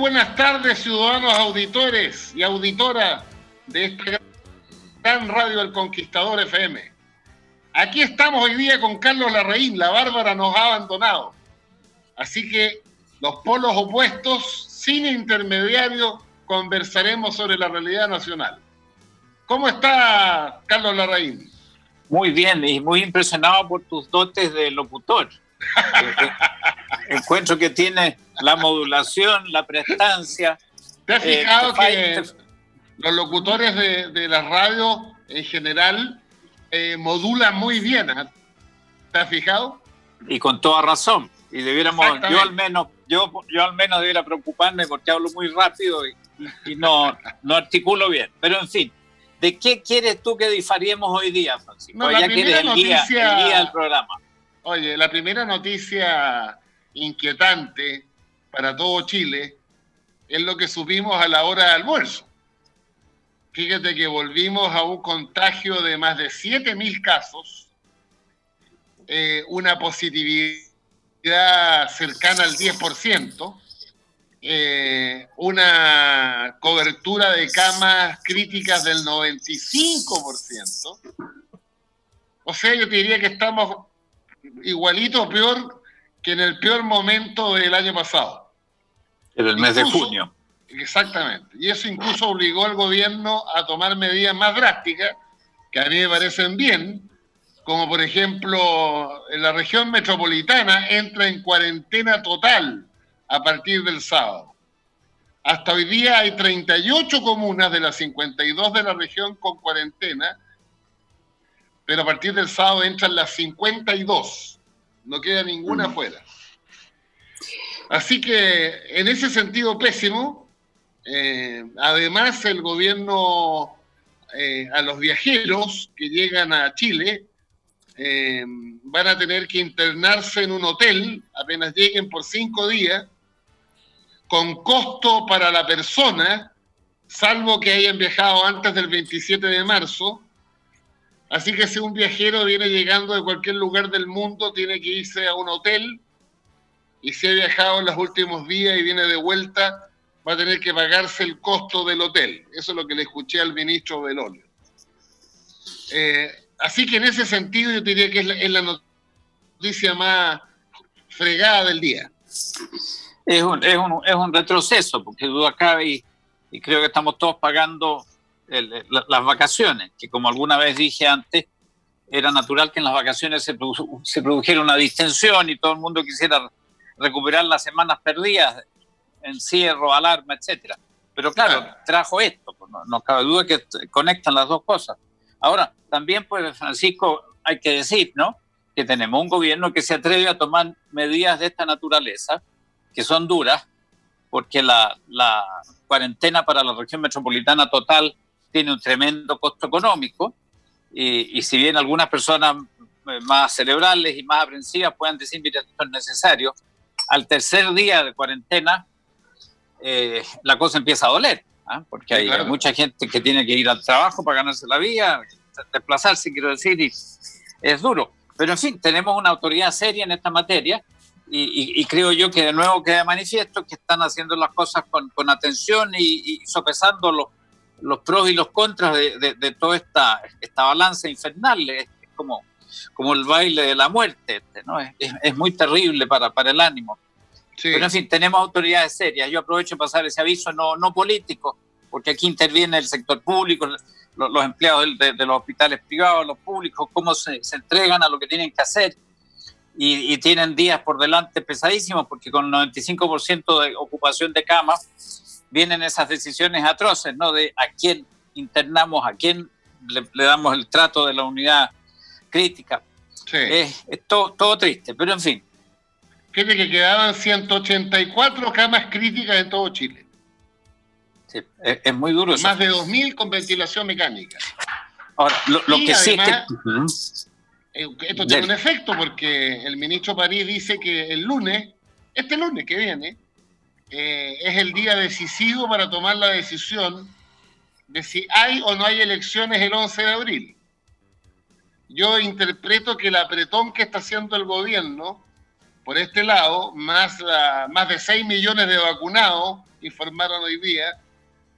buenas tardes, ciudadanos auditores y auditoras de este gran radio El Conquistador FM. Aquí estamos hoy día con Carlos Larraín, la Bárbara nos ha abandonado. Así que los polos opuestos, sin intermediario, conversaremos sobre la realidad nacional. ¿Cómo está Carlos Larraín? Muy bien y muy impresionado por tus dotes de locutor. encuentro que tiene la modulación, la prestancia. ¿Te has eh, fijado que los locutores de, la radio en general eh, modulan muy bien? ¿ah? ¿Te has fijado? Y con toda razón. Y debiéramos, yo al menos, yo, yo al menos debiera preocuparme porque hablo muy rápido y, no, no articulo bien. Pero en fin, ¿de qué quieres tú que diferimos hoy día, Francisco? ya quieres el guía, el del programa. Oye, la primera noticia inquietante para todo Chile es lo que supimos a la hora de almuerzo. Fíjate que volvimos a un contagio de más de 7.000 casos, eh, una positividad cercana al 10%, eh, una cobertura de camas críticas del 95%. O sea, yo te diría que estamos igualito o peor que en el peor momento del año pasado. En el mes de junio. Exactamente. Y eso incluso obligó al gobierno a tomar medidas más drásticas, que a mí me parecen bien, como por ejemplo en la región metropolitana entra en cuarentena total a partir del sábado. Hasta hoy día hay 38 comunas de las 52 de la región con cuarentena pero a partir del sábado entran las 52. No queda ninguna mm. Así que en ese sentido pésimo, eh, además el gobierno eh, a los viajeros que llegan a Chile eh, van a tener que internarse en un hotel apenas lleguen por cinco días, con costo para la persona, salvo que hayan viajado antes del 27 de marzo, Así que si un viajero viene llegando de cualquier lugar del mundo, tiene que irse a un hotel y si ha viajado en los últimos días y viene de vuelta, va a tener que pagarse el costo del hotel. Eso es lo que le escuché al ministro Belolio. Eh, así que en ese sentido yo diría que es la, noticia más fregada del día. Es un, es un, es un retroceso, porque duda cabe y creo que estamos todos pagando las vacaciones, que como alguna vez dije antes, era natural que en las vacaciones se, se, produjera una distensión y todo el mundo quisiera recuperar las semanas perdidas, encierro, alarma, etcétera. Pero claro, trajo esto, pues, no, no, cabe duda que conectan las dos cosas. Ahora, también, pues, Francisco, hay que decir, ¿no? Que tenemos un gobierno que se atreve a tomar medidas de esta naturaleza, que son duras, porque la, la cuarentena para la región metropolitana total tiene un tremendo costo económico y, si bien algunas personas eh, más cerebrales y más aprensivas puedan decir, mira, esto es necesario, al tercer día de cuarentena eh, la cosa empieza a doler, ¿ah? porque hay, mucha gente que tiene que ir al trabajo para ganarse la vida, desplazarse, quiero decir, y es duro. Pero en fin, tenemos una autoridad seria en esta materia y, creo yo que de nuevo queda manifiesto que están haciendo las cosas con, con atención y, sopesando los, los pros y los contras de, de, toda esta, esta balanza infernal. Es, como, como el baile de la muerte, este, ¿no? es, es, muy terrible para, para el ánimo. Pero en fin, tenemos autoridades serias. Yo aprovecho para pasar ese aviso no, no político, porque aquí interviene el sector público, los, los empleados de, de, los hospitales privados, los públicos, cómo se, se entregan a lo que tienen que hacer y, tienen días por delante pesadísimos porque con el 95% de ocupación de camas vienen esas decisiones atroces, ¿no? De a quién internamos, a quién le, damos el trato de la unidad crítica. Sí. Es, todo, todo, triste, pero en fin. Fíjate que quedaban 184 camas críticas en todo Chile. Sí, es, muy duro. Más de 2.000 con ventilación mecánica. Ahora, lo, que sí es que... Eh, esto tiene un efecto porque el ministro París dice que el lunes, este lunes que viene, eh, es el día decisivo para tomar la decisión de si hay o no hay elecciones el 11 de abril. Yo interpreto que el apretón que está haciendo el gobierno por este lado, más, más de 6 millones de vacunados, informaron hoy día,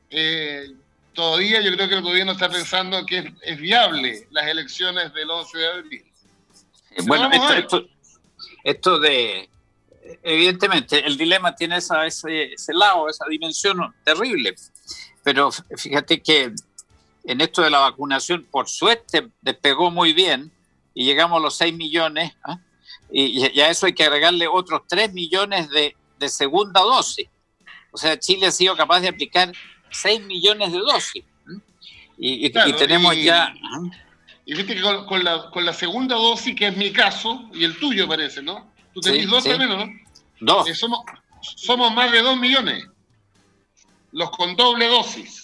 eh, todavía yo creo que el gobierno está pensando que es, viable las elecciones del 11 de abril. Eh, bueno, esto, de, evidentemente, el dilema tiene esa, ese, lado, esa dimensión terrible, pero fíjate que en esto de la vacunación, por suerte, despegó muy bien y llegamos a los 6 millones, ¿ah? y, a eso hay que agregarle otros 3 millones de, de segunda dosis. O sea, Chile ha sido capaz de aplicar 6 millones de dosis. Y, tenemos ya... Y viste que con, la, con, la, segunda dosis, que es mi caso, y el tuyo parece, ¿no? Tú tenés dos al menos, ¿no? Dos. Eh, somos, somos más de dos millones. Los con doble dosis.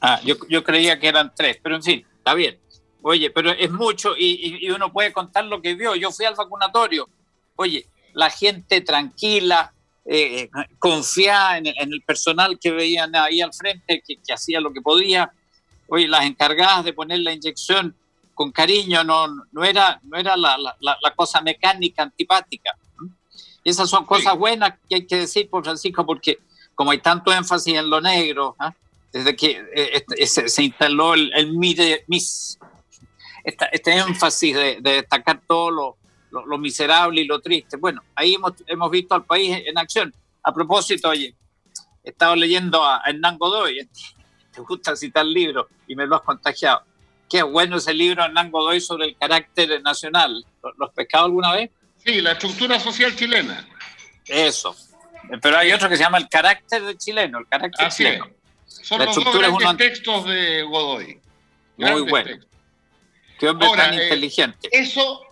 Ah, yo, yo creía que eran tres, pero en fin, está bien. Oye, pero es mucho y, y, uno puede contar lo que vio. Yo fui al vacunatorio. Oye, la gente tranquila, eh, confiaba en, el personal que veían ahí al frente, que, hacía lo que podía. Oye, las encargadas de poner la inyección con cariño no, no era, no era la, la, cosa mecánica antipática. Y esas son cosas buenas que hay que decir, por Francisco, porque como hay tanto énfasis en lo negro, ¿ah? Desde que eh, este, se, instaló el, el mis, este énfasis de, de destacar todo lo, lo, miserable y lo triste. Bueno, ahí hemos, hemos visto al país en acción. A propósito, oye, he estado leyendo a Hernán Godoy, te gusta citar libros y me lo has contagiado. Qué bueno ese libro, Hernán Godoy, sobre el carácter nacional. ¿Lo, has pescado alguna vez? Sí, la estructura social chilena. Eso. Pero hay otro que se llama el carácter chileno, el carácter chileno. Son los dos textos de Godoy. Muy bueno. Qué hombre tan eh, inteligente. Eso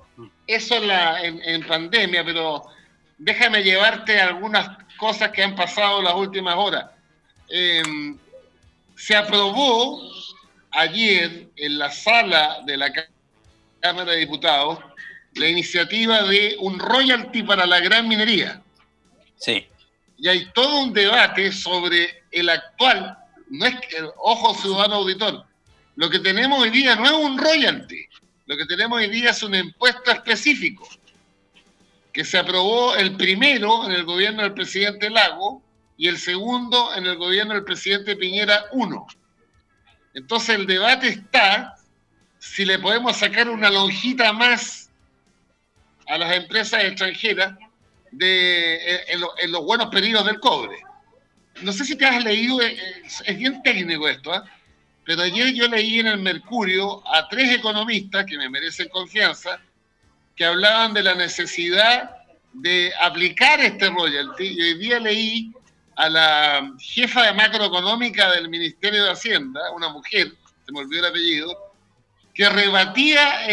eso la, en, pandemia, pero déjame llevarte algunas cosas que han pasado las últimas horas. Em, se aprobó ayer en la sala de la Cámara de Diputados la iniciativa de un royalty para la gran minería. Sí. Y hay todo un debate sobre el actual, no es que, ojo ciudadano auditor, lo que tenemos hoy día no es un royalty, lo que tenemos hoy día es un impuesto específico que se aprobó el primero en el gobierno del presidente Lago y el segundo en el gobierno del presidente Piñera 1. Entonces el debate está si le podemos sacar una lonjita más a las empresas extranjeras de, en, los buenos periodos del cobre. No sé si te has leído, eh, es, bien técnico esto, ¿eh? Pero ayer yo leí en el Mercurio a tres economistas que me merecen confianza, que hablaban de la necesidad de aplicar este royalty. Y hoy día leí a la jefa de macroeconómica del Ministerio de Hacienda, una mujer, se me olvidó el apellido, que rebatía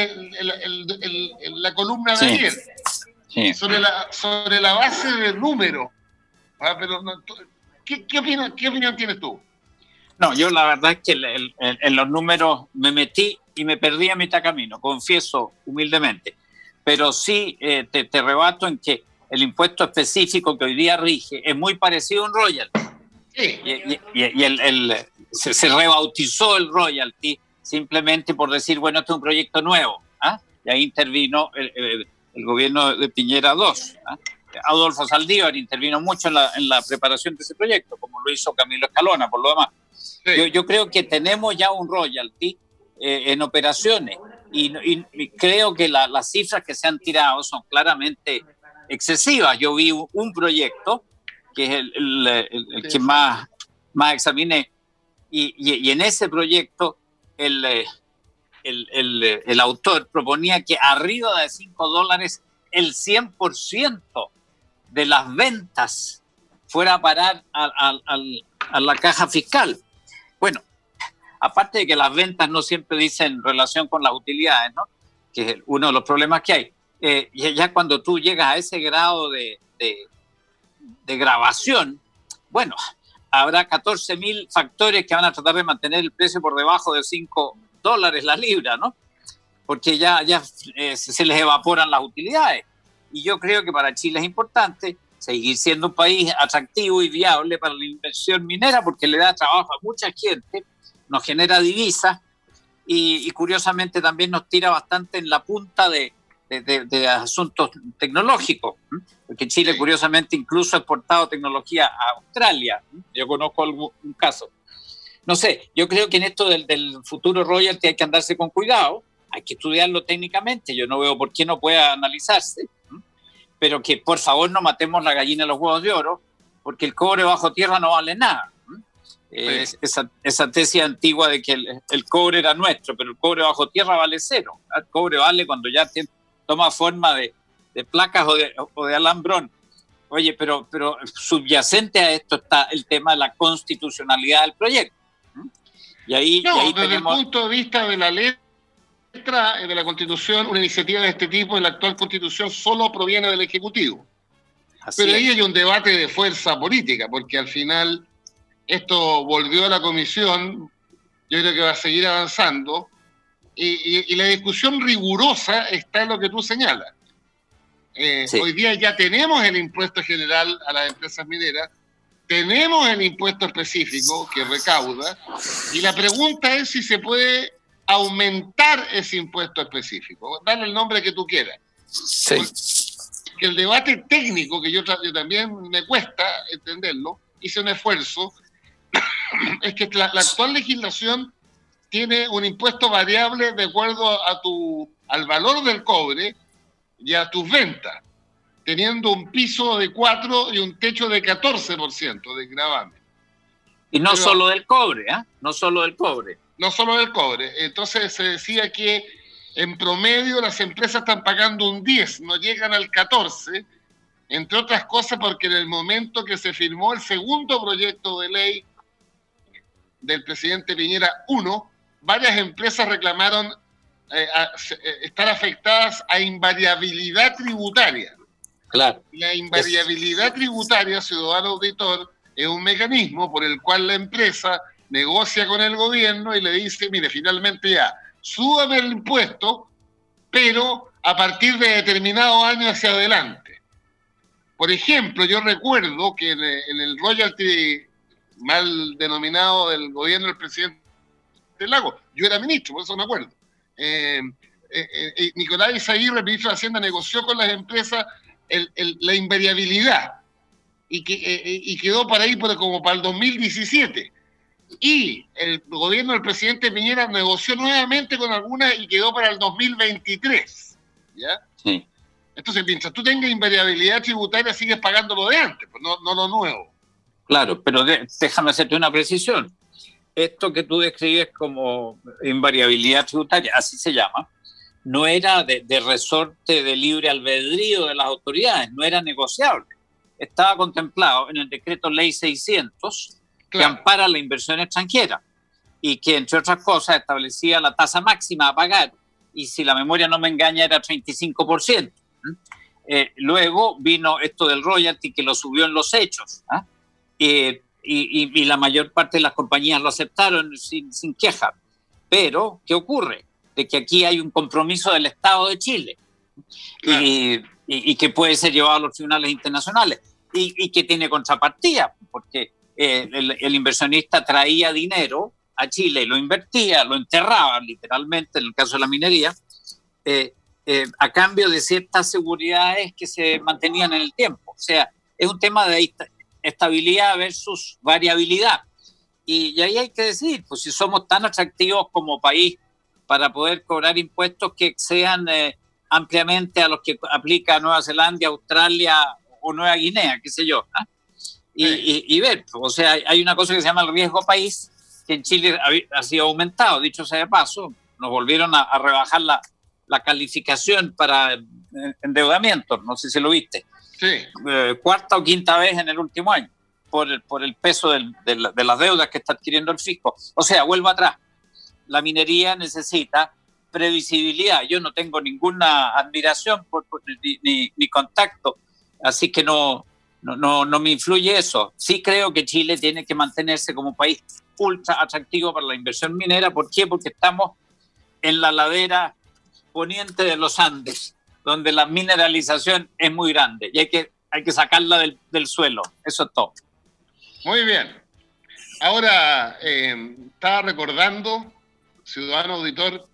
la columna de ayer Sobre, la, sobre la base de números. Ah, pero ¿qué, qué opinión tienes tú? No, yo la verdad es que en los números me metí y me perdí a mitad camino, confieso humildemente. Pero sí eh, te, rebato en que el impuesto específico que hoy día rige es muy parecido a un royalty. Y, el, se, rebautizó el royalty simplemente por decir, bueno, este es un proyecto nuevo. ¿ah? Y ahí intervino el, gobierno de Piñera II. ¿ah? Adolfo Saldívar intervino mucho en la, en la, preparación de ese proyecto, como lo hizo Camilo Escalona, por lo demás. Yo, yo, creo que tenemos ya un royalty eh, en operaciones y, y, creo que la, las cifras que se han tirado son claramente excesivas. Yo vi un proyecto que es el, el, el, que más, más examiné y, y, y en ese proyecto el, eh, el, el, el, autor proponía que arriba de 5 dólares el 100% de las ventas fuera a parar a, la caja fiscal. Bueno, aparte de que las ventas no siempre dicen relación con las utilidades, ¿no? que es uno de los problemas que hay, eh, ya cuando tú llegas a ese grado de, de, de grabación, bueno, habrá 14 mil factores que van a tratar de mantener el precio por debajo de 5 dólares la libra, ¿no? Porque ya, ya eh, se les evaporan las utilidades. Y yo creo que para Chile es importante seguir siendo un país atractivo y viable para la inversión minera porque le da trabajo a mucha gente, nos genera divisas y, y curiosamente también nos tira bastante en la punta de, de, de, de asuntos tecnológicos, porque Chile curiosamente incluso ha exportado tecnología a Australia. Yo conozco algún un caso. No sé, yo creo que en esto del, del, futuro royalty hay que andarse con cuidado, hay que estudiarlo técnicamente, yo no veo por qué no pueda analizarse, pero que por favor no matemos la gallina de los huevos de oro, porque el cobre bajo tierra no vale nada. Sí. esa, esa, tesis antigua de que el, el, cobre era nuestro, pero el cobre bajo tierra vale cero. El cobre vale cuando ya tiene, toma forma de, de placas o de, o de, alambrón. Oye, pero, pero subyacente a esto está el tema de la constitucionalidad del proyecto. Y ahí, no, y ahí desde tenemos... el punto de vista de la letra de la Constitución, una iniciativa de este tipo en la actual Constitución solo proviene del Ejecutivo. Así Pero ahí es. hay un debate de fuerza política, porque al final esto volvió a la Comisión, yo creo que va a seguir avanzando, y, y, y la discusión rigurosa está en lo que tú señalas. Eh, sí. Hoy día ya tenemos el impuesto general a las empresas mineras, tenemos el impuesto específico que recauda y la pregunta es si se puede aumentar ese impuesto específico, darle el nombre que tú quieras. Sí. Que el debate técnico, que yo, yo, también me cuesta entenderlo, hice un esfuerzo, es que la, la, actual legislación tiene un impuesto variable de acuerdo a tu, al valor del cobre y a tus ventas teniendo un piso de 4 y un techo de 14% de gravamen. Y no Pero, solo del cobre, ¿eh? No solo del cobre. No solo del cobre. Entonces se decía que en promedio las empresas están pagando un 10, no llegan al 14, entre otras cosas porque en el momento que se firmó el segundo proyecto de ley del presidente Piñera 1, varias empresas reclamaron eh, a, a, eh, estar afectadas a invariabilidad tributaria. Claro. La invariabilidad es... tributaria, ciudadano auditor, es un mecanismo por el cual la empresa negocia con el gobierno y le dice, mire, finalmente ya, súbame el impuesto, pero a partir de determinado año hacia adelante. Por ejemplo, yo recuerdo que en, el royalty mal denominado del gobierno del presidente Lago, yo era ministro, por eso me acuerdo. Eh, eh, eh, Nicolás Isaguirre, ministro de Hacienda, negoció con las empresas el, la invariabilidad y, que, eh, y quedó para ahí como para el 2017. Y el gobierno del presidente Piñera negoció nuevamente con algunas y quedó para el 2023. ¿Ya? Sí. Entonces, mientras tú tengas invariabilidad tributaria, sigues pagando lo de antes, pues no, no lo nuevo. Claro, pero de, déjame hacerte una precisión. Esto que tú describes como invariabilidad tributaria, así se llama, no era de, de, resorte de libre albedrío de las autoridades, no era negociable. Estaba contemplado en el decreto ley 600 claro. que ampara la inversión extranjera y que, entre otras cosas, establecía la tasa máxima a pagar y, si la memoria no me engaña, era 35%. Eh, luego vino esto del royalty que lo subió en los hechos ¿eh? eh, y, y, y, la mayor parte de las compañías lo aceptaron sin, sin queja. Pero, ¿qué ocurre? de que aquí hay un compromiso del Estado de Chile claro. y, y, y, que puede ser llevado a los tribunales internacionales y, que tiene contrapartida, porque eh, el, inversionista traía dinero a Chile, lo invertía, lo enterraba literalmente en el caso de la minería, eh, eh, a cambio de ciertas seguridades que se mantenían en el tiempo. O sea, es un tema de estabilidad versus variabilidad. Y, ahí hay que decir, pues si somos tan atractivos como país para poder cobrar impuestos que sean eh, ampliamente a los que aplica Nueva Zelanda, Australia o Nueva Guinea, qué sé yo. ¿ah? Y, ver, o sea, hay una cosa que se llama el riesgo país, que en Chile ha, sido aumentado, dicho sea de paso, nos volvieron a, rebajar la, calificación para endeudamiento, no sé si lo viste. Sí. Eh, cuarta o quinta vez en el último año, por el, por el peso de, las deudas que está adquiriendo el fisco. O sea, vuelvo atrás. La minería necesita previsibilidad. Yo no tengo ninguna admiración por, ni, ni, contacto, así que no, no, no, me influye eso. Sí creo que Chile tiene que mantenerse como país ultra atractivo para la inversión minera. ¿Por qué? Porque estamos en la ladera poniente de los Andes, donde la mineralización es muy grande y hay que, hay que sacarla del, del suelo. Eso es todo. Muy bien. Ahora, eh, estaba recordando, ciudadano auditor,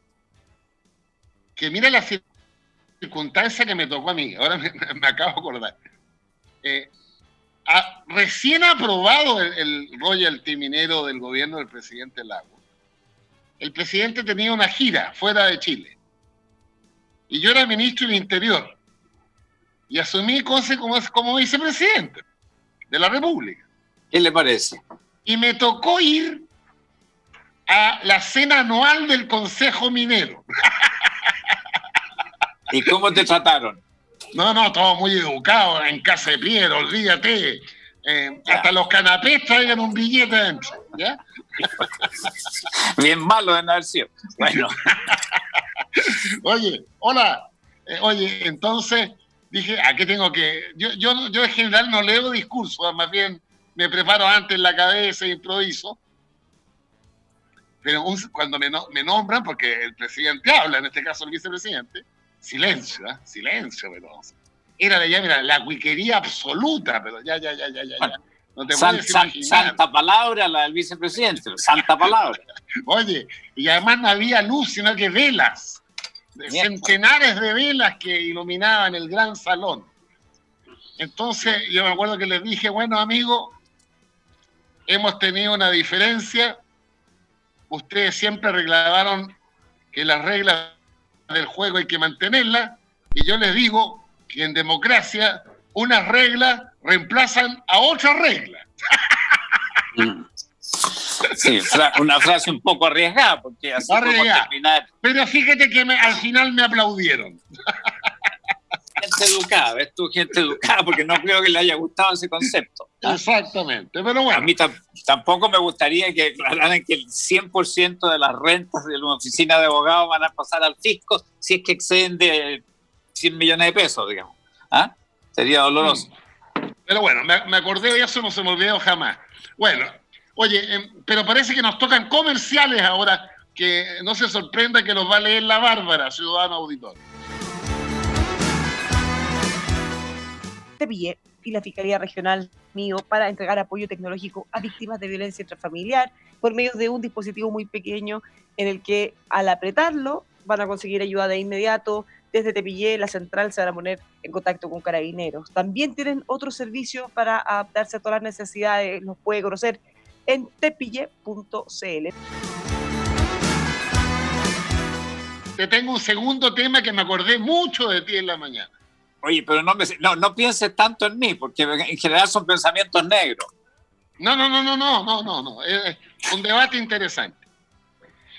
que mira la circunstancia que me tocó a mí. Ahora me, acabo de acordar. Eh, recién aprobado el, el, royalty minero del gobierno del presidente Lago, el presidente tenía una gira fuera de Chile. Y yo era ministro del Interior. Y asumí cosas como, como vicepresidente de la República. ¿Qué le parece? Y me tocó ir a la cena anual del Consejo Minero. ¿Y cómo te trataron? No, no, todo muy educado, en casa de Piero, olvídate. Eh, hasta los canapés traigan un billete dentro, ¿ya? Bien malo de haber sido. Bueno. oye, hola. Eh, oye, entonces dije, ¿a qué tengo que...? Yo, yo, yo en general no leo discursos, más bien me preparo antes en la cabeza e improviso. Pero cuando me, me nombran, porque el presidente habla, en este caso el vicepresidente, silencio, ¿eh? silencio, pero era de ya, mira, la cuiquería absoluta, pero ya, ya, ya, ya, ya. No te puedes Santa palabra la del vicepresidente, santa palabra. Oye, y además no había luz, sino que velas, centenares de velas que iluminaban el gran salón. Entonces yo me acuerdo que les dije, bueno, amigo, hemos tenido una diferencia. Ustedes siempre reclamaron que las reglas del juego hay que mantenerla y yo les digo que en democracia unas reglas reemplazan a otras reglas. Mm. Sí, una frase un poco arriesgada, porque así terminar. Pero fíjate que al final me aplaudieron. Gente educada, ves tú, gente educada, porque no creo que le haya gustado ese concepto. Exactamente, pero bueno. A mí tampoco me gustaría que aclararan que el 100% de las rentas de una oficina de abogados van a pasar al fisco si es que exceden de 100 millones de pesos, digamos. ¿Ah? Sería doloroso. Pero bueno, me, acordé de eso, no se me olvidó jamás. Bueno, oye, em, pero parece que nos tocan comerciales ahora, que no se sorprenda que los va a leer la Bárbara, ciudadano auditor. Te pillé y la Fiscalía Regional mío para entregar apoyo tecnológico a víctimas de violencia intrafamiliar por medio de un dispositivo muy pequeño en el que al apretarlo van a conseguir ayuda de inmediato. Desde Tepillé, la central se van a poner en contacto con carabineros. También tienen otros servicios para adaptarse a todas las necesidades, los puede conocer en tepille.cl. Te tengo un segundo tema que me acordé mucho de ti en la mañana. Oye, pero no, no, no pienses tanto en mí, porque en general son pensamientos negros. No, no, no, no, no, no, no, no. Es un debate interesante.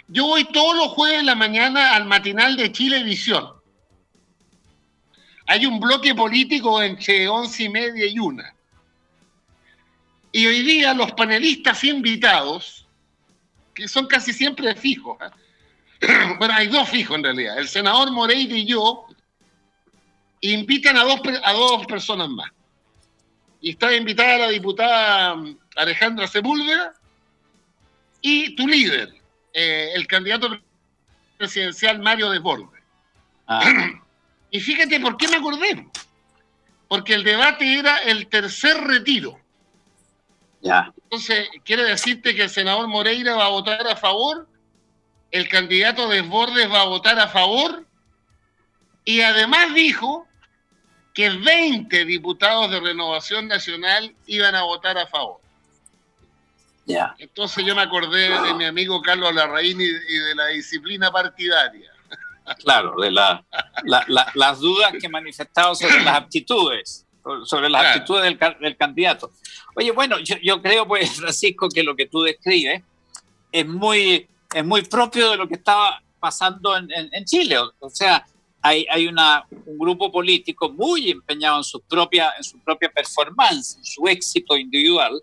Yo voy todos los jueves en la mañana al matinal de Chilevisión. Hay un bloque político entre once y media y una. Y hoy día los panelistas invitados, que son casi siempre fijos, ¿eh? bueno, hay dos fijos en realidad, el senador Moreira y yo, invitan a dos, a dos personas más. Y está invitada la diputada mm, Alejandra Sepúlveda y tu líder, eh, el candidato presidencial Mario Desbordes. Ah. y fíjate por qué me acordé. Porque el debate era el tercer retiro. Ya. Entonces, quiere decirte que el senador Moreira va a votar a favor, el candidato Desbordes va a votar a favor Y además dijo que 20 diputados de Renovación Nacional iban a votar a favor. Ya. Entonces yo me acordé de mi amigo Carlos Larraín y, de la disciplina partidaria. Claro, de la, las dudas que manifestado sobre las aptitudes, sobre las aptitudes del, candidato. Oye, bueno, yo, yo, creo, pues, Francisco, que lo que tú describes es muy, es muy propio de lo que estaba pasando en, en, Chile. O, sea, hay, hay una, un grupo político muy empeñado en su, propia, en su propia performance, en su éxito individual,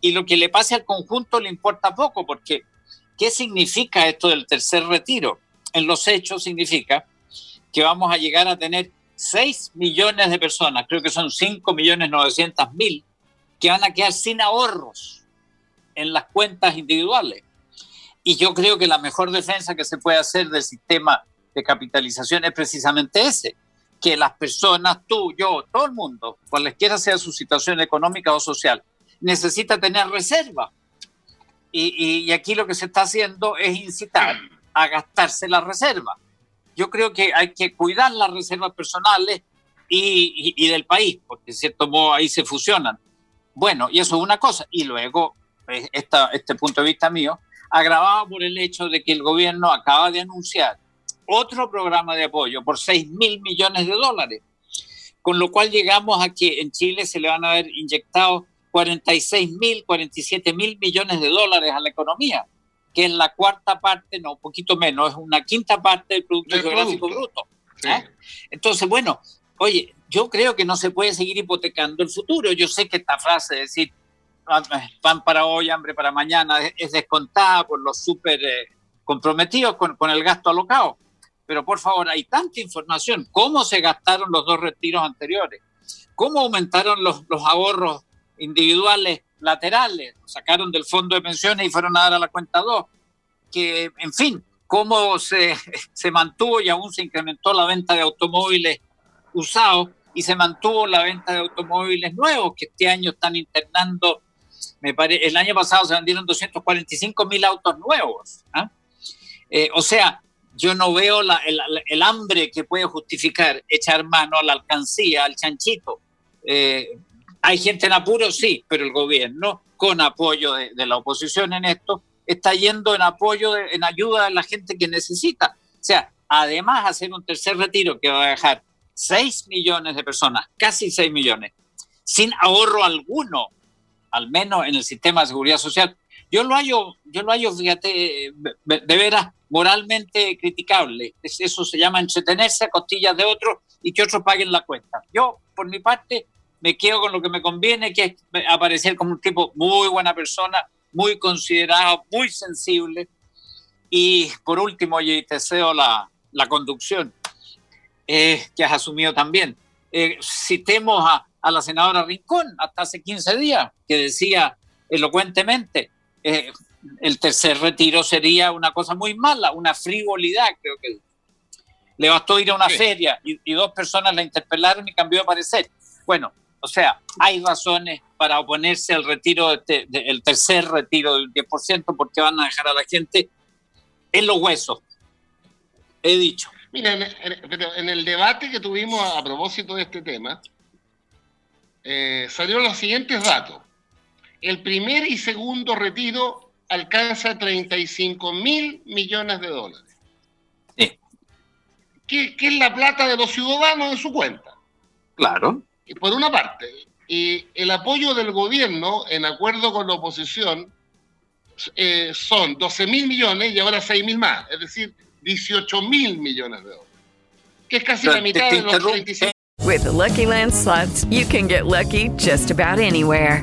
y lo que le pase al conjunto le importa poco, porque ¿qué significa esto del tercer retiro? En los hechos significa que vamos a llegar a tener 6 millones de personas, creo que son 5 millones 900 mil, que van a quedar sin ahorros en las cuentas individuales. Y yo creo que la mejor defensa que se puede hacer del sistema de capitalización es precisamente ese, que las personas, tú, yo, todo el mundo, cualesquiera sea su situación económica o social, necesita tener reserva. Y, aquí lo que se está haciendo es incitar a gastarse la reserva. Yo creo que hay que cuidar las reservas personales y, del país, porque de cierto modo ahí se fusionan. Bueno, y eso es una cosa. Y luego, eh, esta, este punto de vista mío, agravado por el hecho de que el gobierno acaba de anunciar otro programa de apoyo por 6 mil millones de dólares, con lo cual llegamos a que en Chile se le van a haber inyectado 46 mil, 47 mil millones de dólares a la economía, que es la cuarta parte, no, un poquito menos, es una quinta parte del Producto Geográfico Bruto. ¿eh? Entonces, bueno, oye, yo creo que no se puede seguir hipotecando el futuro. Yo sé que esta frase de decir ah, pan para hoy, hambre para mañana, es descontada por los súper eh, comprometidos con, con el gasto alocado. Pero por favor, hay tanta información. ¿Cómo se gastaron los dos retiros anteriores? ¿Cómo aumentaron los, los ahorros individuales laterales, sacaron del fondo de pensiones y fueron a dar a la cuenta 2. Que, en fin, cómo se, se mantuvo y aún se incrementó la venta de automóviles usados y se mantuvo la venta de automóviles nuevos, que este año están internando, me parece, el año pasado se vendieron 245 mil autos nuevos. ¿ah? Eh, o sea, yo no veo el, hambre que puede justificar echar mano a la alcancía, al chanchito. Eh, hay gente en apuro, sí, pero el gobierno, con apoyo de, la oposición en esto, está yendo en apoyo, en ayuda a la gente que necesita. O sea, además hacer un tercer retiro que va a dejar 6 millones de personas, casi 6 millones, sin ahorro alguno, al menos en el sistema de seguridad social. Yo lo hallo, yo lo hallo, fíjate, de veras moralmente criticable. Eso se llama entretenerse a costillas de otros y que otros paguen la cuenta. Yo, por mi parte, me quedo con lo que me conviene, que es aparecer como un tipo muy buena persona, muy considerado, muy sensible. Y por último, y te deseo la, la conducción eh, que has asumido también. Eh, citemos a, a, la senadora Rincón hasta hace 15 días, que decía elocuentemente, eh, el tercer retiro sería una cosa muy mala, una frivolidad, creo que le bastó ir a una feria y, y, dos personas la interpelaron y cambió de parecer. Bueno, o sea, hay razones para oponerse al retiro, este, el tercer retiro del 10%, porque van a dejar a la gente en los huesos. He dicho. Mira, en, el debate que tuvimos a, propósito de este tema, eh, salieron los siguientes datos. El primer y segundo retiro alcanza 35 mil millones de dólares. Sí. ¿Qué es la plata de los ciudadanos en su cuenta. Claro por una parte, y el apoyo del gobierno, en acuerdo con la oposición, eh, son 12 mil millones y ahora 6 mil más, es decir, 18 mil millones de dólares, que es casi la mitad de los 35. With the Lucky Land slots, you can get lucky just about anywhere.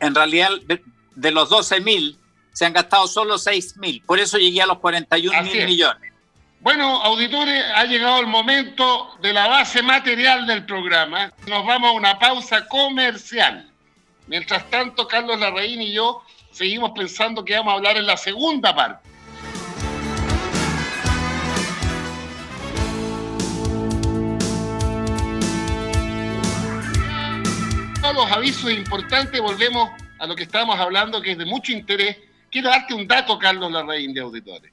En realidad de, los 12 mil se han gastado solo 6 mil. Por eso llegué a los 41 mil millones. Bueno, auditores, ha llegado el momento de la base material del programa. Nos vamos a una pausa comercial. Mientras tanto, Carlos Larraín y yo seguimos pensando que vamos a hablar en la segunda parte. Los avisos importantes, volvemos a lo que estábamos hablando, que es de mucho interés. Quiero darte un dato, Carlos Larraín, de auditores.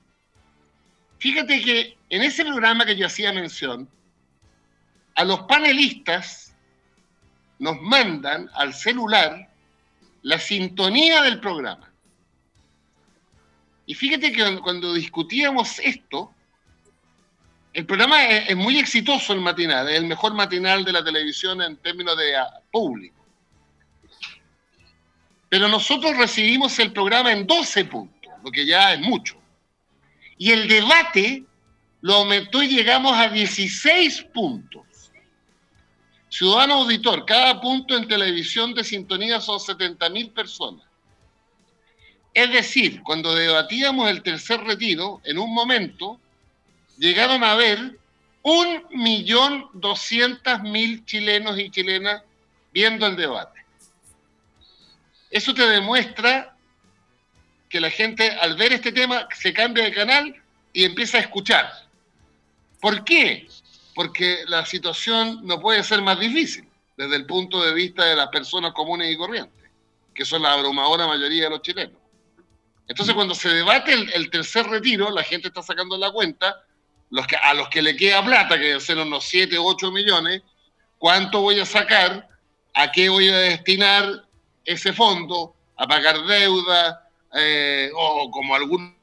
Fíjate que en ese programa que yo hacía mención, a los panelistas nos mandan al celular la sintonía del programa. Y fíjate que cuando discutíamos esto, el programa es, muy exitoso el matinal, es el mejor matinal de la televisión en términos de ah, público. Pero nosotros recibimos el programa en 12 puntos, lo que ya es mucho. Y el debate lo aumentó y llegamos a 16 puntos. Ciudadano auditor, cada punto en televisión de sintonía son 70 mil personas. Es decir, cuando debatíamos el tercer retiro, en un momento llegaron a ver un millón doscientas mil chilenos y chilenas viendo el debate. Eso te demuestra que la gente al ver este tema se cambia de canal y empieza a escuchar. ¿Por qué? Porque la situación no puede ser más difícil desde el punto de vista de las personas comunes y corrientes, que son la abrumadora mayoría de los chilenos. Entonces, cuando se debate el, tercer retiro, la gente está sacando la cuenta, los que, a los que le queda plata, que deben ser unos 7 o 8 millones, ¿cuánto voy a sacar? ¿A qué voy a destinar ese fondo? ¿A pagar deuda? Eh, o como algunos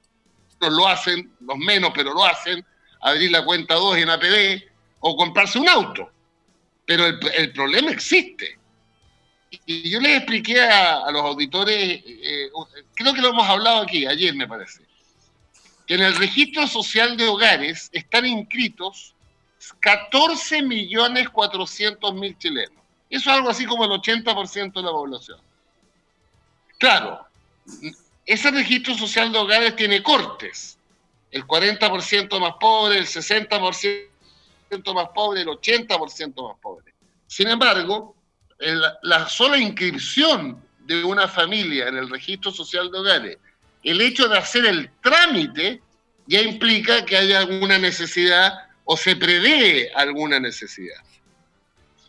lo hacen, los menos, pero lo hacen, abrir la cuenta 2 en APB o comprarse un auto. Pero el, problema existe. Y yo les expliqué a, los auditores, eh, creo que lo hemos hablado aquí, ayer me parece, que en el registro social de hogares están inscritos 14 millones 400 mil chilenos. Eso es algo así como el 80% de la población. Claro, ese registro social de hogares tiene cortes. El 40% más pobre, el 60% más pobre, el 80% más pobre. Sin embargo, la sola inscripción de una familia en el registro social de hogares, el hecho de hacer el trámite ya implica que haya alguna necesidad o se prevé alguna necesidad.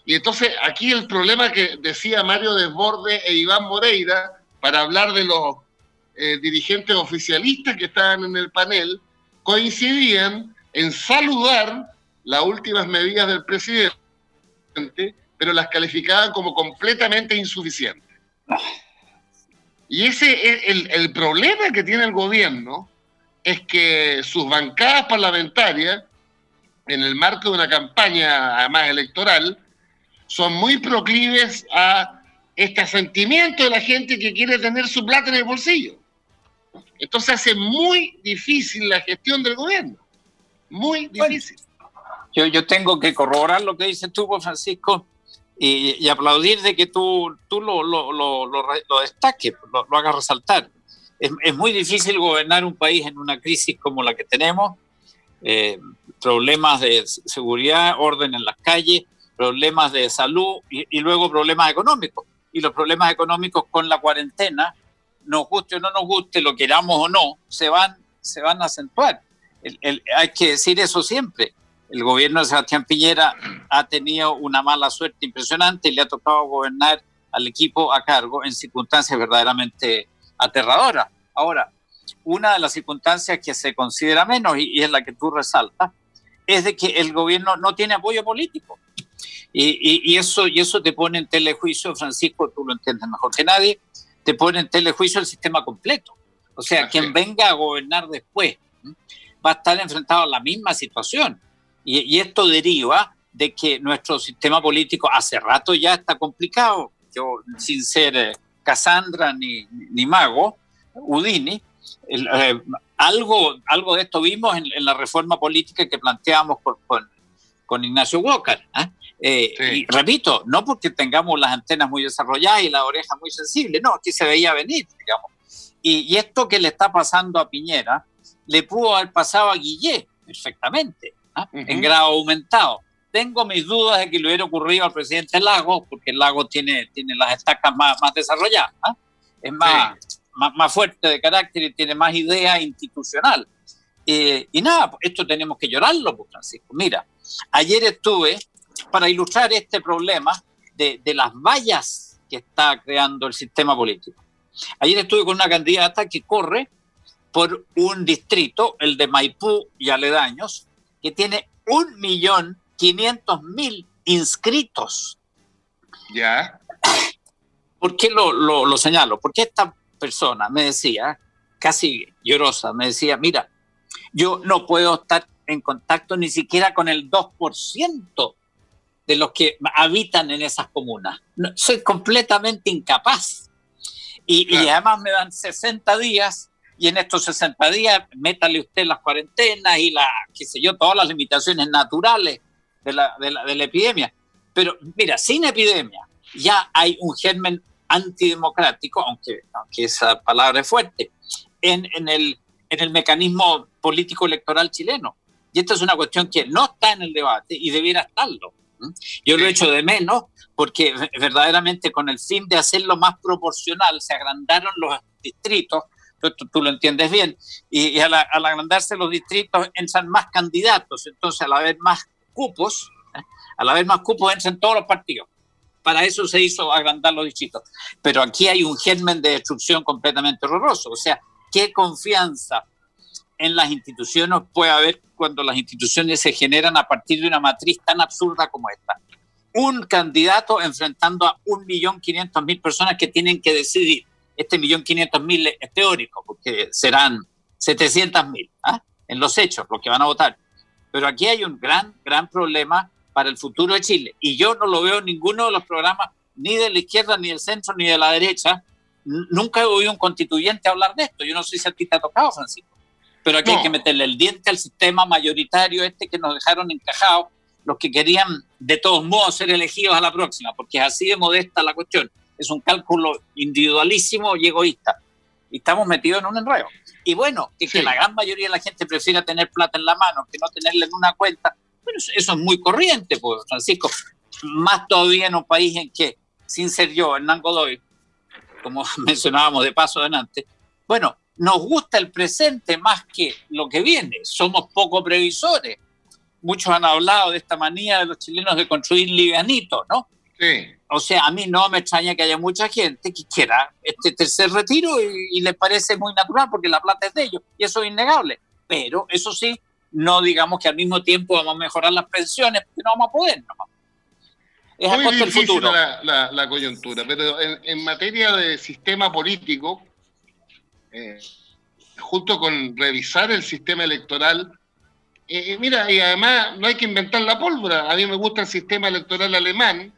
Y entonces aquí el problema que decía Mario Desborde e Iván Moreira para hablar de los eh, dirigentes oficialistas que estaban en el panel coincidían en saludar las últimas medidas del presidente, pero las calificaban como completamente insuficientes. Y ese es el, el problema que tiene el gobierno, es que sus bancadas parlamentarias, en el marco de una campaña además electoral, son muy proclives a este asentimiento de la gente que quiere tener su plata en el bolsillo. Entonces hace muy difícil la gestión del gobierno. Muy difícil. yo, yo tengo que corroborar lo que dice tú, Francisco, y, aplaudir de que tú, tú lo, lo, lo, lo destaques, lo, hagas resaltar. Es, es, muy difícil gobernar un país en una crisis como la que tenemos, eh, problemas de seguridad, orden en las calles, problemas de salud y, y, luego problemas económicos. Y los problemas económicos con la cuarentena nos guste o no nos guste, lo queramos o no, se van, se van a acentuar. hay que decir eso siempre. El gobierno de Sebastián Piñera ha tenido una mala suerte impresionante y le ha tocado gobernar al equipo a cargo en circunstancias verdaderamente aterradoras. Ahora, una de las circunstancias que se considera menos, y, es la que tú resaltas, es de que el gobierno no tiene apoyo político. Y, y, eso, y eso te pone en telejuicio, Francisco, tú lo entiendes mejor que nadie, te pone en telejuicio el sistema completo. O sea, quien venga a gobernar después va a estar enfrentado a la misma situación. Y, esto deriva de que nuestro sistema político hace rato ya está complicado. Yo, sin ser eh, Cassandra ni, ni, Mago, Udini, eh, algo, algo de esto vimos en, la reforma política que planteamos con, con Ignacio Walker. ¿eh? Eh, y repito, no porque tengamos las antenas muy desarrolladas y la oreja muy sensible, no, aquí se veía venir, digamos. Y, esto que le está pasando a Piñera, le pudo haber pasado a Guillé, perfectamente, ¿ah? en grado aumentado. Tengo mis dudas de que le hubiera ocurrido al presidente Lago, porque el Lago tiene, tiene las estacas más, más desarrolladas, ¿ah? es más, más, fuerte de carácter y tiene más idea institucional. Eh, y nada, pues, esto tenemos que llorarlo, pues, Francisco. Mira, ayer estuve, para ilustrar este problema de, de las vallas que está creando el sistema político. Ayer estuve con una candidata que corre por un distrito, el de Maipú y aledaños, que tiene un millón quinientos mil inscritos. Ya. ¿Por qué lo, lo, lo, señalo? Porque esta persona me decía, casi llorosa, me decía, mira, yo no puedo estar en contacto ni siquiera con el 2% de los que habitan en esas comunas. soy completamente incapaz. Y, y, además me dan 60 días y en estos 60 días métale usted las cuarentenas y la, qué sé yo, todas las limitaciones naturales de la, de la, de la epidemia. Pero mira, sin epidemia ya hay un germen antidemocrático, aunque, aunque esa palabra es fuerte, en, en, el, en el mecanismo político electoral chileno. Y esta es una cuestión que no está en el debate y debiera estarlo. Yo lo he hecho de menos porque verdaderamente con el fin de hacerlo más proporcional se agrandaron los distritos, tú, tú lo entiendes bien, y, al, agrandarse los distritos entran más candidatos, entonces al haber más cupos, ¿eh? al haber más cupos entran todos los partidos. Para eso se hizo agrandar los distritos. Pero aquí hay un germen de destrucción completamente horroroso. O sea, ¿qué confianza en las instituciones puede haber cuando las instituciones se generan a partir de una matriz tan absurda como esta. Un candidato enfrentando a un millón quinientos mil personas que tienen que decidir. Este millón quinientos mil es teórico, porque serán setecientos mil ¿ah? en los hechos los que van a votar. Pero aquí hay un gran, gran problema para el futuro de Chile. Y yo no lo veo en ninguno de los programas, ni de la izquierda, ni del centro, ni de la derecha. Nunca he oído un constituyente hablar de esto. Yo no sé si a te ha tocado, Francisco pero aquí hay que meterle el diente al sistema mayoritario este que nos dejaron encajados los que querían de todos modos ser elegidos a la próxima, porque es así de modesta la cuestión. Es un cálculo individualísimo y egoísta. Y estamos metidos en un enredo. Y bueno, que, que la gran mayoría de la gente prefiera tener plata en la mano que no tenerla en una cuenta, bueno, eso es muy corriente, pues, Francisco. Más todavía en un país en que, sin ser yo, Hernán Godoy, como mencionábamos de paso adelante, bueno, nos gusta el presente más que lo que viene. Somos poco previsores. Muchos han hablado de esta manía de los chilenos de construir livianitos, ¿no? Sí. O sea, a mí no me extraña que haya mucha gente que quiera este tercer retiro y, les parece muy natural porque la plata es de ellos y eso es innegable. Pero eso sí, no digamos que al mismo tiempo vamos a mejorar las pensiones porque no vamos a poder. ¿no? Es muy difícil futuro. La, la, coyuntura, pero en, en materia de sistema político, eh, junto con revisar el sistema electoral. Eh, mira, y además no hay que inventar la pólvora. A mí me gusta el sistema electoral alemán,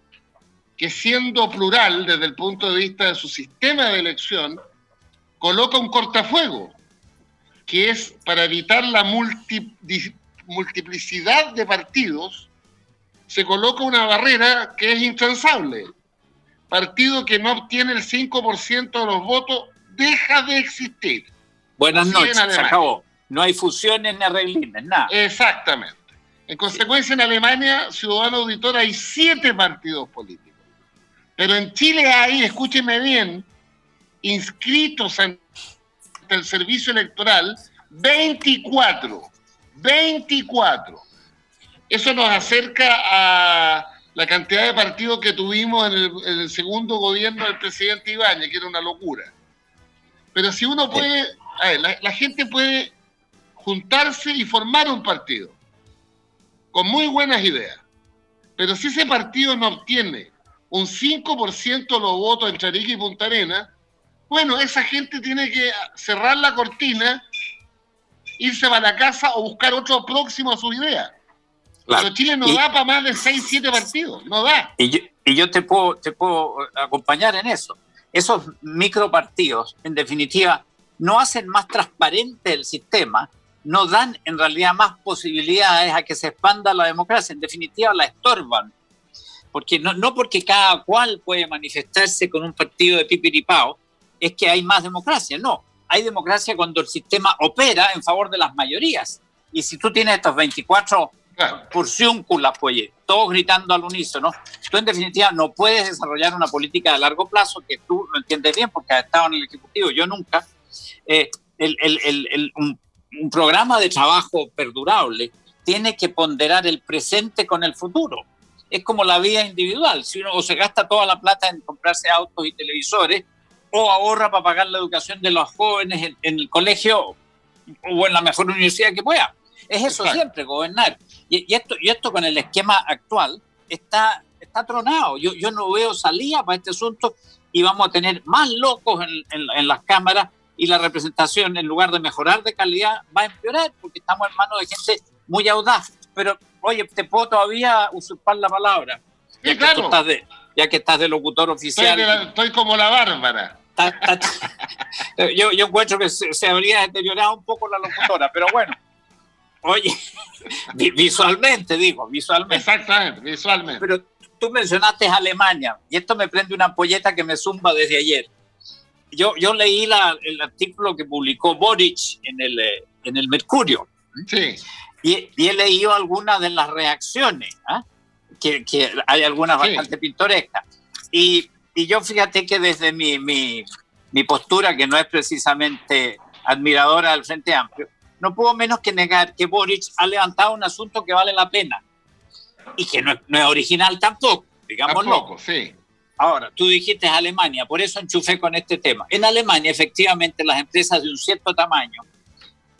que siendo plural desde el punto de vista de su sistema de elección, coloca un cortafuego, que es para evitar la multiplicidad de partidos, se coloca una barrera que es intransable. Partido que no obtiene el 5% de los votos deja de existir. Buenas noches, se acabó. No hay fusiones ni arreglines, nada. Exactamente. En consecuencia, en Alemania, Ciudadano Auditor, hay siete partidos políticos. Pero en Chile hay, escúcheme bien, inscritos ante el servicio electoral 24. 24. Eso nos acerca a la cantidad de partidos que tuvimos en el, en el segundo gobierno del presidente Ibañez, que era una locura. Pero si uno puede, a ver, la, gente puede juntarse y formar un partido con muy buenas ideas. Pero si ese partido no obtiene un 5% de los votos en Charique y Punta Arena, bueno, esa gente tiene que cerrar la cortina, irse para la casa o buscar otro próximo a su idea. Pero Chile no da para más de 6, 7 partidos, no da. Y yo, y yo te, puedo, te puedo acompañar en eso esos micropartidos, en definitiva, no hacen más transparente el sistema, no dan en realidad más posibilidades a que se expanda la democracia, en definitiva la estorban. Porque no, no porque cada cual puede manifestarse con un partido de pipiripao, es que hay más democracia, no. Hay democracia cuando el sistema opera en favor de las mayorías. Y si tú tienes estos 24 purciúnculas, pues, todos gritando al unísono, tú en definitiva no puedes desarrollar una política de largo plazo, que tú lo entiendes bien porque has estado en el Ejecutivo, yo nunca. Eh, el, el, el, un, un programa de trabajo perdurable tiene que ponderar el presente con el futuro. Es como la vida individual. Si uno o se gasta toda la plata en comprarse autos y televisores, o ahorra para pagar la educación de los jóvenes en, el colegio o en la mejor universidad que pueda. Es eso siempre, gobernar. Y, esto, y esto con el esquema actual está, está tronado. Yo, yo no veo salida para este asunto y vamos a tener más locos en, en las cámaras y la representación, en lugar de mejorar de calidad, va a empeorar porque estamos en manos de gente muy audaz. Pero, oye, te puedo todavía usurpar la palabra. Ya, que, estás de, ya que estás de locutor oficial. Estoy, como la bárbara. yo, yo encuentro que se, habría deteriorado un poco la locutora, pero bueno. Oye, visualmente digo, visualmente. Exactamente, visualmente. Pero tú mencionaste Alemania y esto me prende una ampolleta que me zumba desde ayer yo, yo leí el artículo que publicó Boric en el, eh, en el Mercurio. Sí. Y, y, he leído algunas de las reacciones, ¿ah? que, que, hay algunas bastante pintorescas. Y, y, yo fíjate que desde mi, mi, mi, postura, que no es precisamente admiradora del Frente Amplio, no puedo menos que negar que Boric ha levantado un asunto que vale la pena y que no, no es original tampoco, digámoslo. Tampoco, sí. Ahora, tú dijiste Alemania, por eso enchufé con este tema. En Alemania, efectivamente, las empresas de un cierto tamaño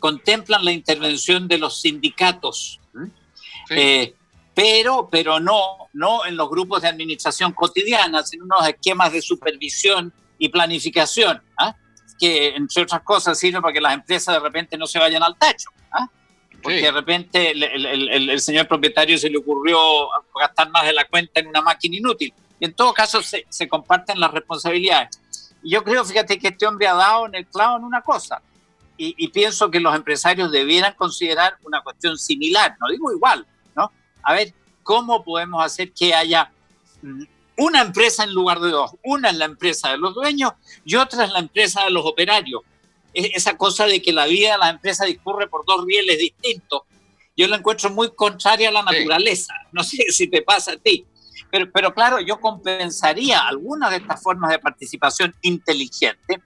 contemplan la intervención de los sindicatos, eh, pero, pero no, no en los grupos de administración cotidiana, sino en unos esquemas de supervisión y planificación, ¿ah? Que entre otras cosas sirven para que las empresas de repente no se vayan al tacho. ¿ah? Porque de repente el, el, el señor propietario se le ocurrió gastar más de la cuenta en una máquina inútil y en todo caso se, se comparten las responsabilidades. Y yo creo, fíjate, que este hombre ha dado en el clavo en una cosa, y, y, pienso que los empresarios debieran considerar una cuestión similar, no digo igual, ¿no? A ver, ¿cómo podemos hacer que haya mm, una empresa en lugar de dos? Una es la empresa de los dueños y otra es la empresa de los operarios. Esa cosa de que la vida de las empresas discurre por dos rieles distintos, yo la encuentro muy contraria a la naturaleza. No sé si te pasa a ti. Pero, pero claro, yo compensaría algunas de estas formas de participación inteligente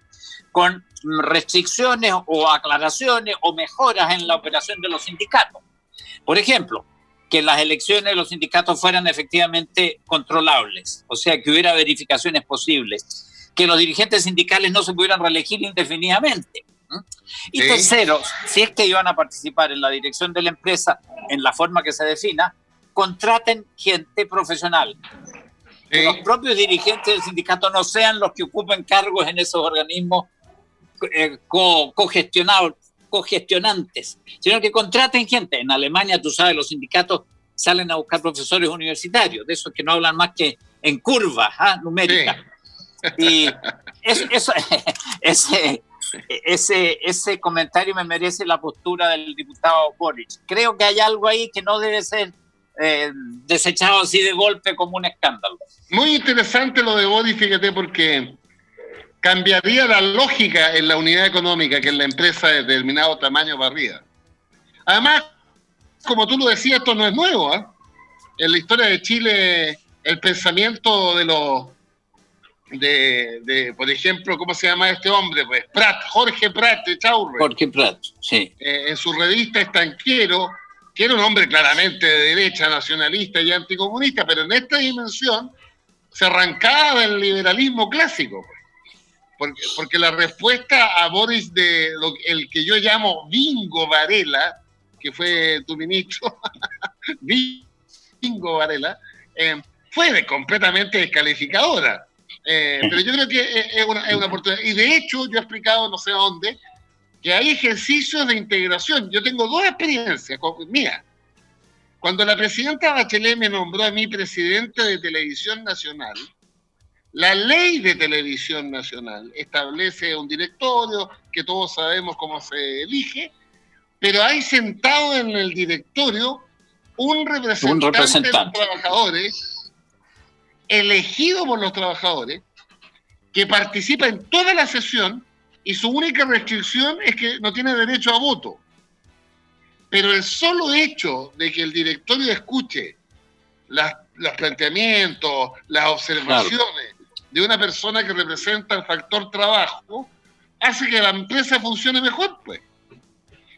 con restricciones o aclaraciones o mejoras en la operación de los sindicatos. Por ejemplo, que las elecciones de los sindicatos fueran efectivamente controlables, o sea, que hubiera verificaciones posibles, que los dirigentes sindicales no se pudieran reelegir indefinidamente. Y tercero, si es que iban a participar en la dirección de la empresa en la forma que se defina, contraten gente profesional. Que los propios dirigentes del sindicato no sean los que ocupen cargos en esos organismos eh, cogestionados, cogestionantes, sino que contraten gente. En Alemania, tú sabes, los sindicatos salen a buscar profesores universitarios, de esos que no hablan más que en curvas ¿ah? numéricas. Y eso, eso, ese, ese, ese comentario me merece la postura del diputado Boric. Creo que hay algo ahí que no debe ser eh, desechado así de golpe como un escándalo. Muy interesante lo de Body, fíjate, porque cambiaría la lógica en la unidad económica que en la empresa de determinado tamaño barrida. Además, como tú lo decías, esto no es nuevo. ¿ah? En la historia de Chile, el pensamiento de los, de, por ejemplo, ¿cómo se llama este hombre? Pues Prat, Jorge Prat de Chaurre. Jorge Prat, sí. Eh, en su revista Estanquero que era un hombre claramente de derecha, nacionalista y anticomunista, pero en esta dimensión se arrancaba del liberalismo clásico. Pues. Porque, porque la respuesta a Boris de lo, el que yo llamo Bingo Varela, que fue tu ministro, Bingo Varela, eh, fue de completamente descalificadora. Eh, pero yo creo que es una, es una oportunidad. Y de hecho, yo he explicado no sé dónde, que hay ejercicios de integración. Yo tengo dos experiencias mías. Cuando la presidenta Bachelet me nombró a mí presidente de Televisión Nacional, la ley de Televisión Nacional establece un directorio que todos sabemos cómo se elige, pero hay sentado en el directorio un representante, de los trabajadores, elegido por los trabajadores, que participa en toda la sesión y su única restricción es que no tiene derecho a voto. Pero el solo hecho de que el directorio escuche las, los planteamientos, las observaciones de una persona que representa el factor trabajo, hace que la empresa funcione mejor, pues.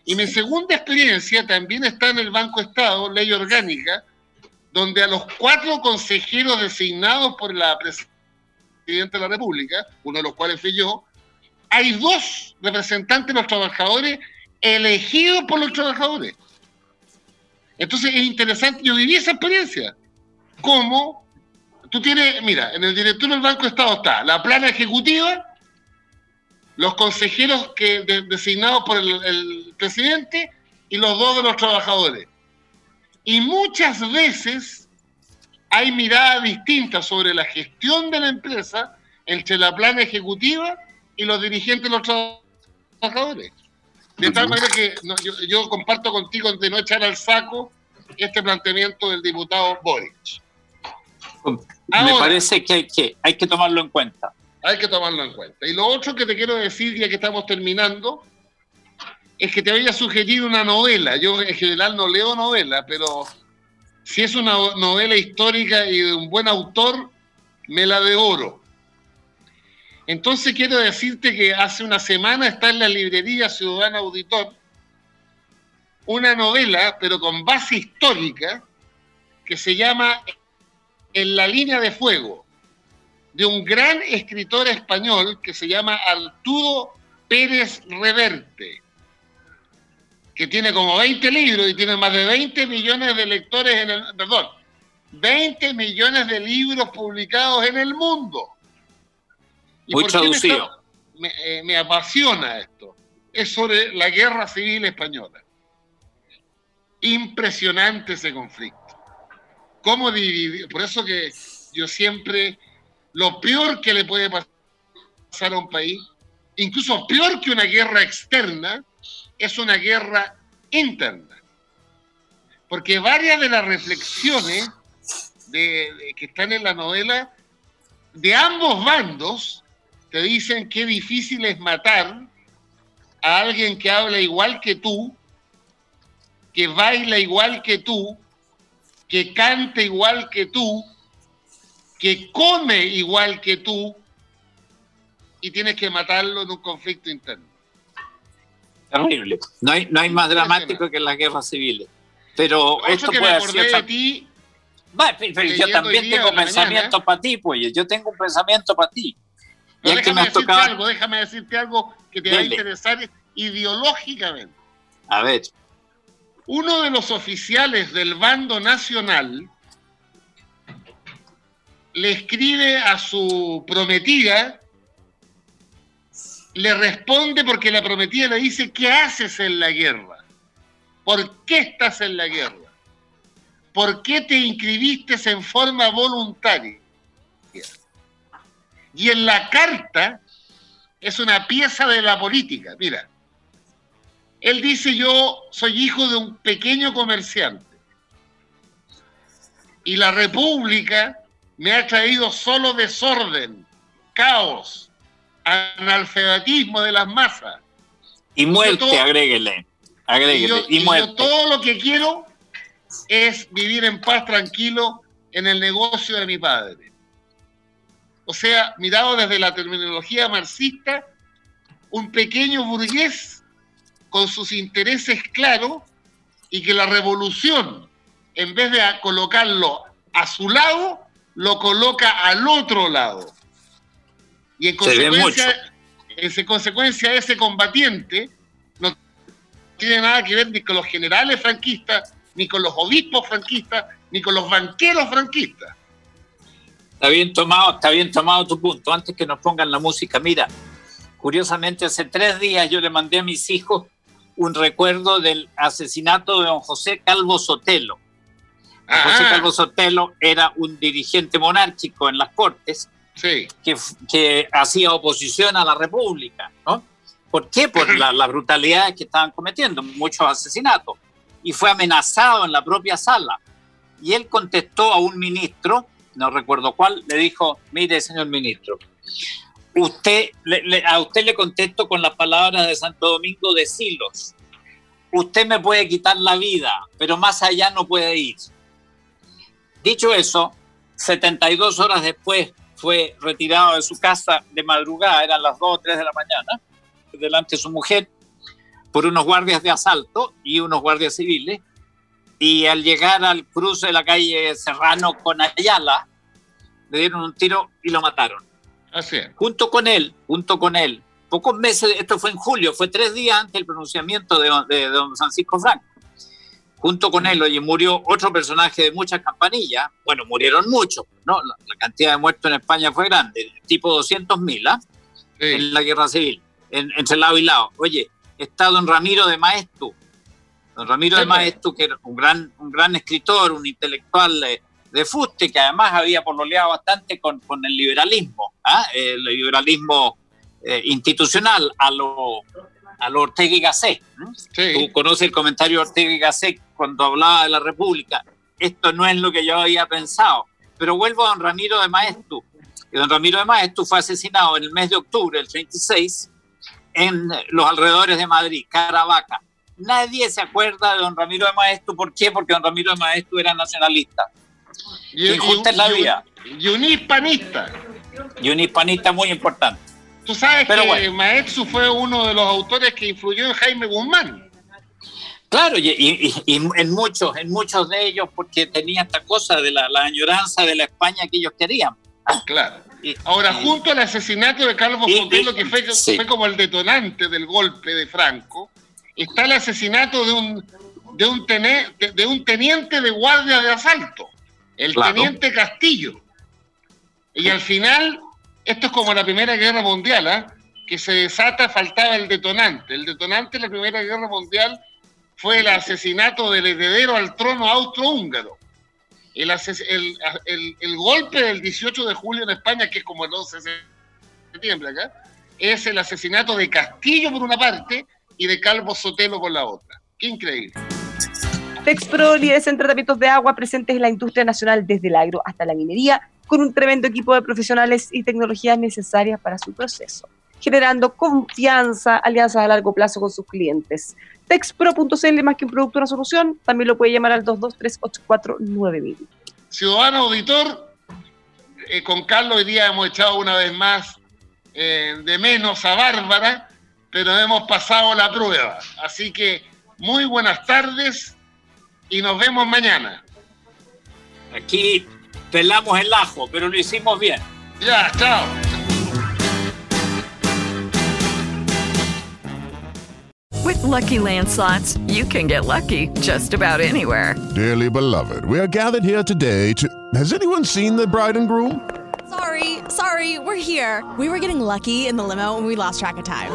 Y mi segunda experiencia también está en el Banco Estado, ley orgánica, donde a los cuatro consejeros designados por la presidenta de la República, uno de los cuales fui yo, hay dos representantes de los trabajadores elegidos por los trabajadores. Entonces es interesante, yo viví esa experiencia. ¿Cómo? Tú tienes, mira, en el director del Banco Estado está la plana ejecutiva, los consejeros que designados por el, presidente y los dos de los trabajadores. Y muchas veces hay miradas distintas sobre la gestión de la empresa entre la plana ejecutiva y los dirigentes de los trabajadores. De tal manera que yo, comparto contigo de no echar al saco este planteamiento del diputado Boric. Me parece que hay, que hay que tomarlo en cuenta. Hay que tomarlo en cuenta. Y lo otro que te quiero decir, ya que estamos terminando, es que te había sugerido una novela. Yo en general no leo novela, pero si es una novela histórica y de un buen autor, me la de oro. Entonces quiero decirte que hace una semana está en la librería Ciudadana Auditor una novela, pero con base histórica, que se llama En la línea de fuego de un gran escritor español que se llama Arturo Pérez Reverte, que tiene como 20 libros y tiene más de 20 millones de lectores en el, perdón, 20 millones de libros publicados en el mundo. Muy traducido. Me, eh, me, apasiona esto. Es sobre la guerra civil española. Impresionante ese conflicto. ¿Cómo dividir? Por eso que yo siempre lo peor que le puede pasar a un país, incluso peor que una guerra externa, es una guerra interna. Porque varias de las reflexiones que están en la novela, de ambos bandos, te dicen qué difícil es matar a alguien que habla igual que tú, que baila igual que tú, que canta igual que tú, que come igual que tú y tienes que matarlo en un conflicto interno. Terrible. No hay, no hay más dramático que las guerras civiles. Pero esto que puede ser. De ti, pero yo también tengo pensamiento para ti, pues. Yo tengo un pensamiento para ti. déjame, decirte algo, déjame decirte algo que te va a interesar ideológicamente. A ver. Uno de los oficiales del bando nacional le escribe a su prometida, le responde porque la prometida le dice, ¿qué haces en la guerra? ¿Por qué estás en la guerra? ¿Por qué te inscribiste en forma voluntaria? Y en la carta es una pieza de la política. Mira, él dice, yo soy hijo de un pequeño comerciante. Y la República me ha traído solo desorden, caos, analfabetismo de las masas. Y muerte, agréguele. agréguele. Y, yo, todo lo que quiero es vivir en paz, tranquilo, en el negocio de mi padre. O sea, mirado desde la terminología marxista, un pequeño burgués con sus intereses claros y que la revolución, en vez de colocarlo a su lado, lo coloca al otro lado. Y en consecuencia, en consecuencia ese combatiente no tiene nada que ver ni con los generales franquistas, ni con los obispos franquistas, ni con los banqueros franquistas. Está bien tomado, está bien tomado tu punto. Antes que nos pongan la música, mira, curiosamente hace tres días yo le mandé a mis hijos un recuerdo del asesinato de don José Calvo Sotelo José Calvo Sotelo era un dirigente monárquico en las Cortes que, que hacía oposición a la República, ¿no? ¿Por qué? Por las brutalidades que estaban cometiendo, muchos asesinatos. Y fue amenazado en la propia sala. Y él contestó a un ministro, no recuerdo cuál, le dijo, mire, señor ministro, usted, a usted le contesto con las palabras de Santo Domingo de Silos. usted me puede quitar la vida, pero más allá no puede ir. Dicho eso, 72 horas después fue retirado de su casa de madrugada, eran las 2 o 3 de la mañana, delante de su mujer, por unos guardias de asalto y unos guardias civiles. Y al llegar al cruce de la calle Serrano con Ayala, le dieron un tiro y lo mataron. Así es. Junto con él, junto con él, pocos meses, esto fue en julio, fue tres días antes del pronunciamiento de, de, don Francisco Franco. Junto con él, oye, murió otro personaje de muchas campanillas. Bueno, murieron muchos, ¿no? La, la cantidad de muertos en España fue grande, tipo 200 mil, ¿ah? Sí. En la guerra civil, en- entre lado y lado. Oye, está don Ramiro de Maestu. Don Ramiro de Sí, pues. Maestu, que era un gran, un gran escritor, un intelectual eh, de fuste, que además había pololeado bastante con, con el liberalismo, ¿ah? el liberalismo eh, institucional a lo, a lo Ortega y Gasset. Sí. Tú conoces el comentario de Ortega y Gasset cuando hablaba de la República. Esto no es lo que yo había pensado. Pero vuelvo a don Ramiro de Maestu. Y don Ramiro de Maestu fue asesinado en el mes de octubre del 36 en los alrededores de Madrid, Caravaca. Nadie se acuerda de don Ramiro de Maestu. ¿Por qué? Porque don Ramiro de Maestu era nacionalista Y, injusta es la y un- vida. y un hispanista. y un hispanista muy importante. Tú sabes Pero que bueno. Maetsu fue uno de los autores que influyó en Jaime Guzmán. Claro, y, y- y en muchos, en muchos de ellos, porque tenía esta cosa de la, la añoranza de la España que ellos querían. Claro. Y- Ahora, junto al asesinato de Carlos Sotelo, que fue, sí. fue como el detonante del golpe de Franco, está el asesinato de un, de un, tene- de, de un teniente de guardia de asalto, el Claro. teniente Castillo. Y al final, esto es como la Primera Guerra Mundial, ¿ah? que se desata, faltaba el detonante. El detonante de la Primera Guerra Mundial fue el asesinato del heredero al trono austrohúngaro. El, el- el golpe del 18 de julio en España, que es como el 11 de septiembre acá, es el asesinato de Castillo por una parte y de Calvo Sotelo por la otra. Qué increíble. Texpro, líderes en tratamientos de agua presentes en la industria nacional desde el agro hasta la minería, con un tremendo equipo de profesionales y tecnologías necesarias para su proceso, generando confianza, alianzas a largo plazo con sus clientes. Texpro.cl, más que un producto, una solución, también lo puede llamar al 223-849 Ciudadano auditor, eh, con Carlos hoy día hemos echado una vez más eh, de menos a Bárbara, pero hemos pasado la prueba. Así que muy buenas tardes y nos vemos mañana. Aquí pelamos el ajo, pero lo hicimos bien. Ya, chao. With Lucky Land slots, you can get lucky just about anywhere. Dearly beloved, we are gathered here today to. Has anyone seen the bride and groom? Sorry, sorry, we're here. We were getting lucky in the limo and we lost track of time.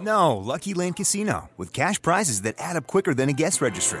No, Lucky Land Casino, with cash prizes that add up quicker than a guest registry.